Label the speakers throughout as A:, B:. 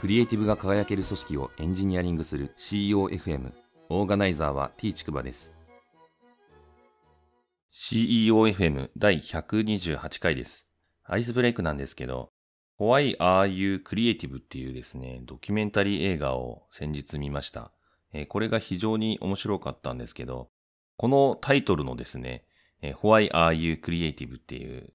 A: クリエイティブが輝ける組織をエンジニアリングする CEOFM オーガナイザーは T ちくばです。CEOFM 第128回です。アイスブレイクなんですけど Why Are You Creative っていうですねドキュメンタリー映画を先日見ました。これが非常に面白かったんですけどこのタイトルのですね Why Are You Creative っていう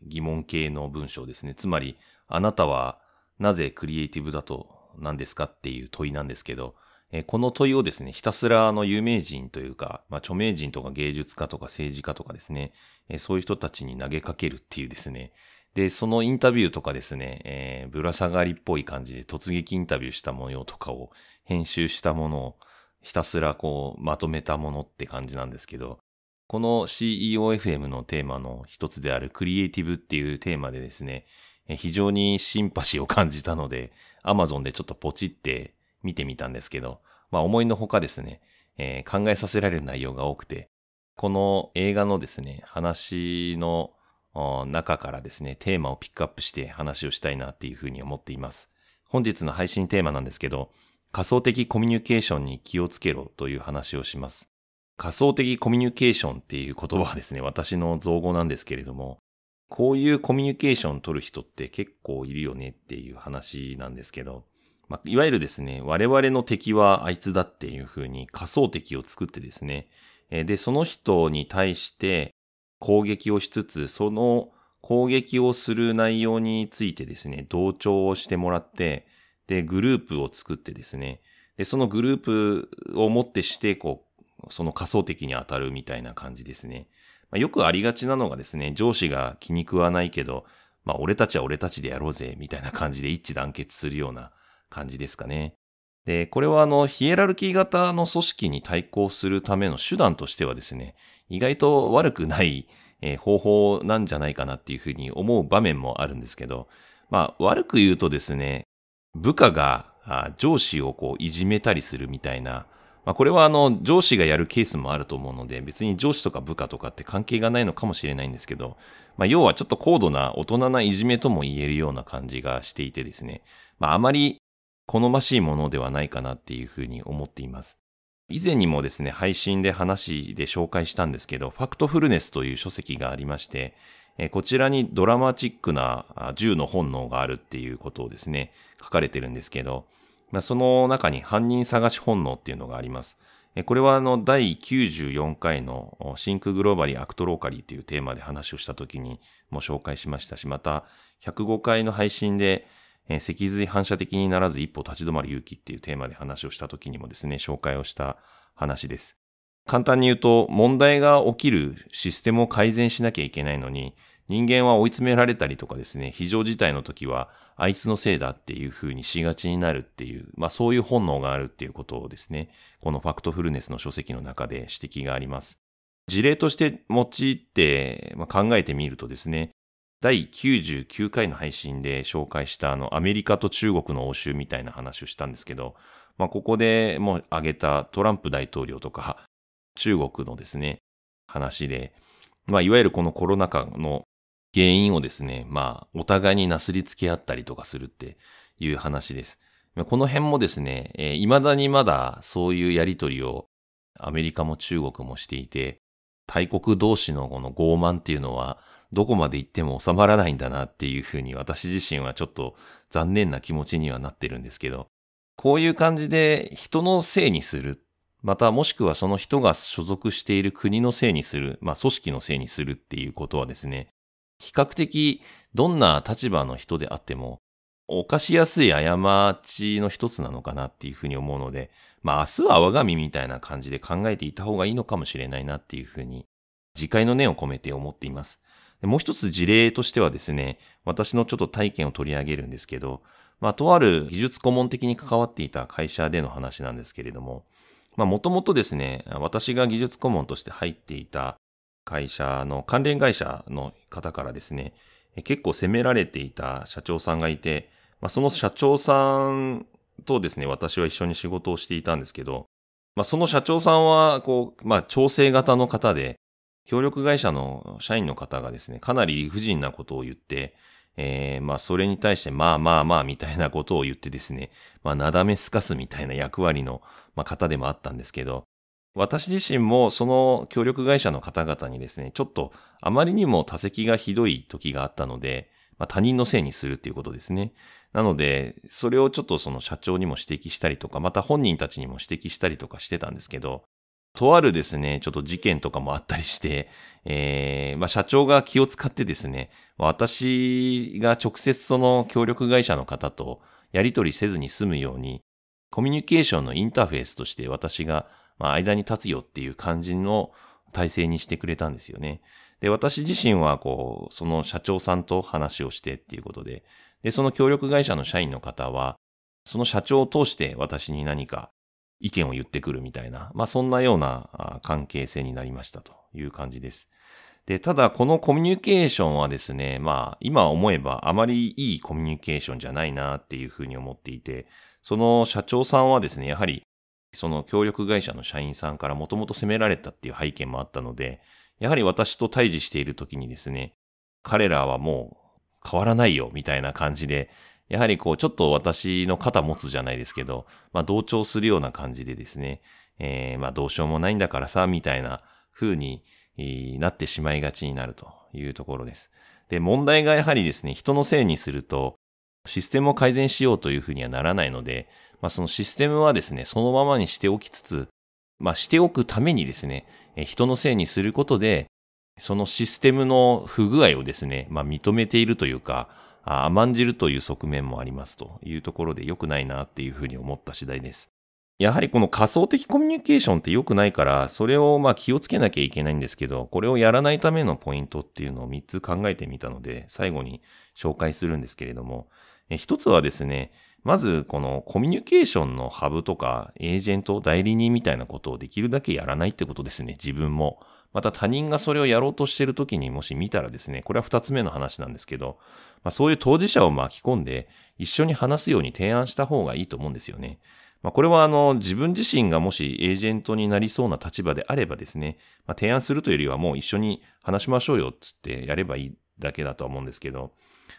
A: 疑問形の文章ですね。つまりあなたはなぜクリエイティブだと何ですかっていう問いなんですけど、えこの問いをですね、ひたすらあの有名人というか、まあ、著名人とか芸術家とか政治家とかですね、えそういう人たちに投げかけるっていうですね、で、そのインタビューとかですね、えー、ぶら下がりっぽい感じで突撃インタビューした模様とかを編集したものをひたすらこうまとめたものって感じなんですけど、この CEOFM のテーマの一つであるクリエイティブっていうテーマでですね、非常にシンパシーを感じたので、Amazon でちょっとポチって見てみたんですけど、まあ思いのほかですね、えー、考えさせられる内容が多くて、この映画のですね、話の中からですね、テーマをピックアップして話をしたいなっていうふうに思っています。本日の配信テーマなんですけど、仮想的コミュニケーションに気をつけろという話をします。仮想的コミュニケーションっていう言葉はですね、私の造語なんですけれども、こういうコミュニケーション取る人って結構いるよねっていう話なんですけど、まあ、いわゆるですね、我々の敵はあいつだっていうふうに仮想敵を作ってですね、で、その人に対して攻撃をしつつ、その攻撃をする内容についてですね、同調をしてもらって、で、グループを作ってですね、で、そのグループをもってして、こう、その仮想敵に当たるみたいな感じですね。まあ、よくありがちなのがですね、上司が気に食わないけど、まあ、俺たちは俺たちでやろうぜ、みたいな感じで一致団結するような感じですかね。で、これはあの、ヒエラルキー型の組織に対抗するための手段としてはですね、意外と悪くない、方法なんじゃないかなっていうふうに思う場面もあるんですけど、まあ、悪く言うとですね、部下が上司をこういじめたりするみたいな、まあ、これはあの上司がやるケースもあると思うので、別に上司とか部下とかって関係がないのかもしれないんですけど、まあ、要はちょっと高度な大人ないじめとも言えるような感じがしていてですね、まあ、あまり好ましいものではないかなっていうふうに思っています。以前にもですね、配信で話で紹介したんですけど、ファクトフルネスという書籍がありまして、こちらにドラマチックな十の本能があるっていうことをですね、書かれてるんですけど、まあ、その中に犯人探し本能っていうのがあります。これはあの第94回の Think Globally Act Locally というテーマで話をした時にも紹介しましたし、また105回の配信で脊髄反射的にならず一歩立ち止まる勇気っていうテーマで話をした時にもですね、紹介をした話です。簡単に言うと、問題が起きるシステムを改善しなきゃいけないのに、人間は追い詰められたりとかですね、非常事態の時は、あいつのせいだっていう風にしがちになるっていう、まあそういう本能があるっていうことをですね、このファクトフルネスの書籍の中で指摘があります。事例として用いて、まあ、考えてみるとですね、第99回の配信で紹介したあのアメリカと中国の応酬みたいな話をしたんですけど、まあここでもう挙げたトランプ大統領とか中国のですね、話で、まあいわゆるこのコロナ禍の原因をですね、まあ、お互いになすりつけ合ったりとかするっていう話です。この辺もですね、えー、未だにまだそういうやりとりをアメリカも中国もしていて、大国同士のこの傲慢っていうのはどこまで行っても収まらないんだなっていうふうに私自身はちょっと残念な気持ちにはなってるんですけど、こういう感じで人のせいにする、またもしくはその人が所属している国のせいにする、まあ組織のせいにするっていうことはですね、比較的どんな立場の人であっても、犯しやすい過ちの一つなのかなっていうふうに思うので、まあ明日は我が身みたいな感じで考えていた方がいいのかもしれないなっていうふうに、自戒の念を込めて思っています。もう一つ事例としてはですね、私のちょっと体験を取り上げるんですけど、まあとある技術顧問的に関わっていた会社での話なんですけれども、まあもともとですね、私が技術顧問として入っていた会社の関連会社の方からですね、結構責められていた社長さんがいて、まあ、その社長さんとですね、私は一緒に仕事をしていたんですけど、まあ、その社長さんは、こう、まあ、調整型の方で、協力会社の社員の方がですね、かなり理不尽なことを言って、えー、まあそれに対してまあまあまあみたいなことを言ってですね、まあなだめすかすみたいな役割の、まあ、方でもあったんですけど、私自身もその協力会社の方々にですね、ちょっとあまりにも多席がひどい時があったので、まあ、他人のせいにするっていうことですね。なので、それをちょっとその社長にも指摘したりとか、また本人たちにも指摘したりとかしてたんですけど、とあるですね、ちょっと事件とかもあったりして、えー、まあ、社長が気を使ってですね、私が直接その協力会社の方とやり取りせずに済むように、コミュニケーションのインターフェースとして私がまあ、間に立つよっていう感じの体制にしてくれたんですよね。で、私自身は、こう、その社長さんと話をしてっていうことで、で、その協力会社の社員の方は、その社長を通して私に何か意見を言ってくるみたいな、まあそんなような関係性になりましたという感じです。で、ただこのコミュニケーションはですね、まあ今思えばあまりいいコミュニケーションじゃないなっていうふうに思っていて、その社長さんはですね、やはりその協力会社の社員さんからもともと責められたっていう背景もあったので、やはり私と対峙している時にですね、彼らはもう変わらないよみたいな感じで、やはりこうちょっと私の肩持つじゃないですけど、まあ同調するような感じでですね、えー、まあどうしようもないんだからさ、みたいな風になってしまいがちになるというところです。で、問題がやはりですね、人のせいにすると、システムを改善しようというふうにはならないので、まあ、そのシステムはですね、そのままにしておきつつ、まあ、しておくためにですね、人のせいにすることで、そのシステムの不具合をですね、まあ、認めているというか、甘んじるという側面もありますというところで良くないなっていうふうに思った次第です。やはりこの仮想的コミュニケーションって良くないから、それをまあ気をつけなきゃいけないんですけど、これをやらないためのポイントっていうのを3つ考えてみたので、最後に紹介するんですけれども、一つはですね、まずこのコミュニケーションのハブとかエージェント、代理人みたいなことをできるだけやらないってことですね、自分も。また他人がそれをやろうとしている時にもし見たらですね、これは二つ目の話なんですけど、まあ、そういう当事者を巻き込んで一緒に話すように提案した方がいいと思うんですよね。まあ、これはあの自分自身がもしエージェントになりそうな立場であればですね、まあ、提案するというよりはもう一緒に話しましょうよっつってやればいいだけだと思うんですけど、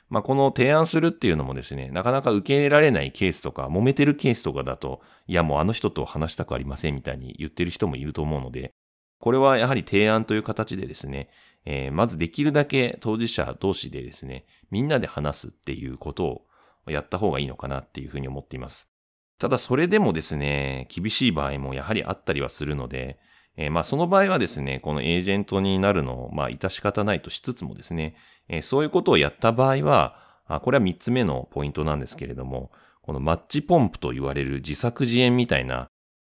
A: まあ、この提案するっていうのもですね、なかなか受け入れられないケースとか、揉めてるケースとかだと、いやもうあの人と話したくありませんみたいに言ってる人もいると思うので、これはやはり提案という形でですね、えー、まずできるだけ当事者同士でですね、みんなで話すっていうことをやった方がいいのかなっていうふうに思っています。ただそれでもですね、厳しい場合もやはりあったりはするので、えー、まあその場合はですね、このエージェントになるのを、まあ致し方ないとしつつもですね、えー、そういうことをやった場合は、あこれは三つ目のポイントなんですけれども、このマッチポンプと言われる自作自演みたいな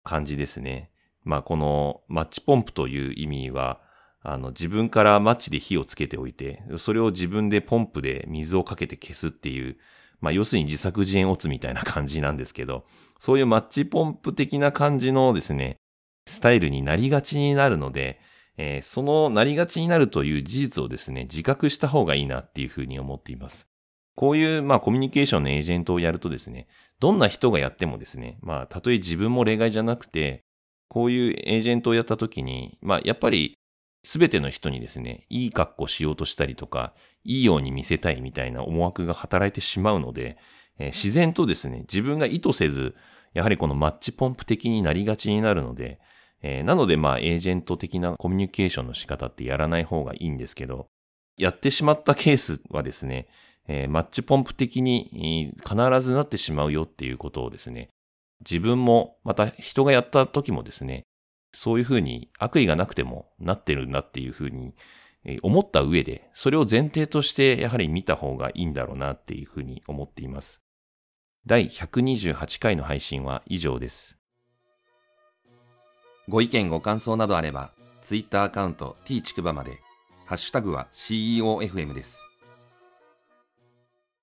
A: 感じですね。まあこのマッチポンプという意味は、あの自分からマッチで火をつけておいて、それを自分でポンプで水をかけて消すっていう、まあ要するに自作自演オツみたいな感じなんですけど、そういうマッチポンプ的な感じのですね、スタイルになりがちになるので、えー、そのなりがちになるという事実をですね、自覚した方がいいなっていうふうに思っています。こういう、まあ、コミュニケーションのエージェントをやるとですね、どんな人がやってもですね、まあ、たとえ自分も例外じゃなくて、こういうエージェントをやったときに、まあ、やっぱり、すべての人にですね、いい格好しようとしたりとか、いいように見せたいみたいな思惑が働いてしまうので、えー、自然とですね、自分が意図せず、やはりこのマッチポンプ的になりがちになるので、えー、なのでまあエージェント的なコミュニケーションの仕方ってやらない方がいいんですけど、やってしまったケースはですね、えー、マッチポンプ的に必ずなってしまうよっていうことをですね、自分もまた人がやった時もですね、そういうふうに悪意がなくてもなってるんだっていうふうに思った上で、それを前提としてやはり見た方がいいんだろうなっていうふうに思っています。第128回の配信は以上です。ご意見ご感想などあれば、ツイッターアカウント t ちくばまで、ハッシュタグは CEOFM です。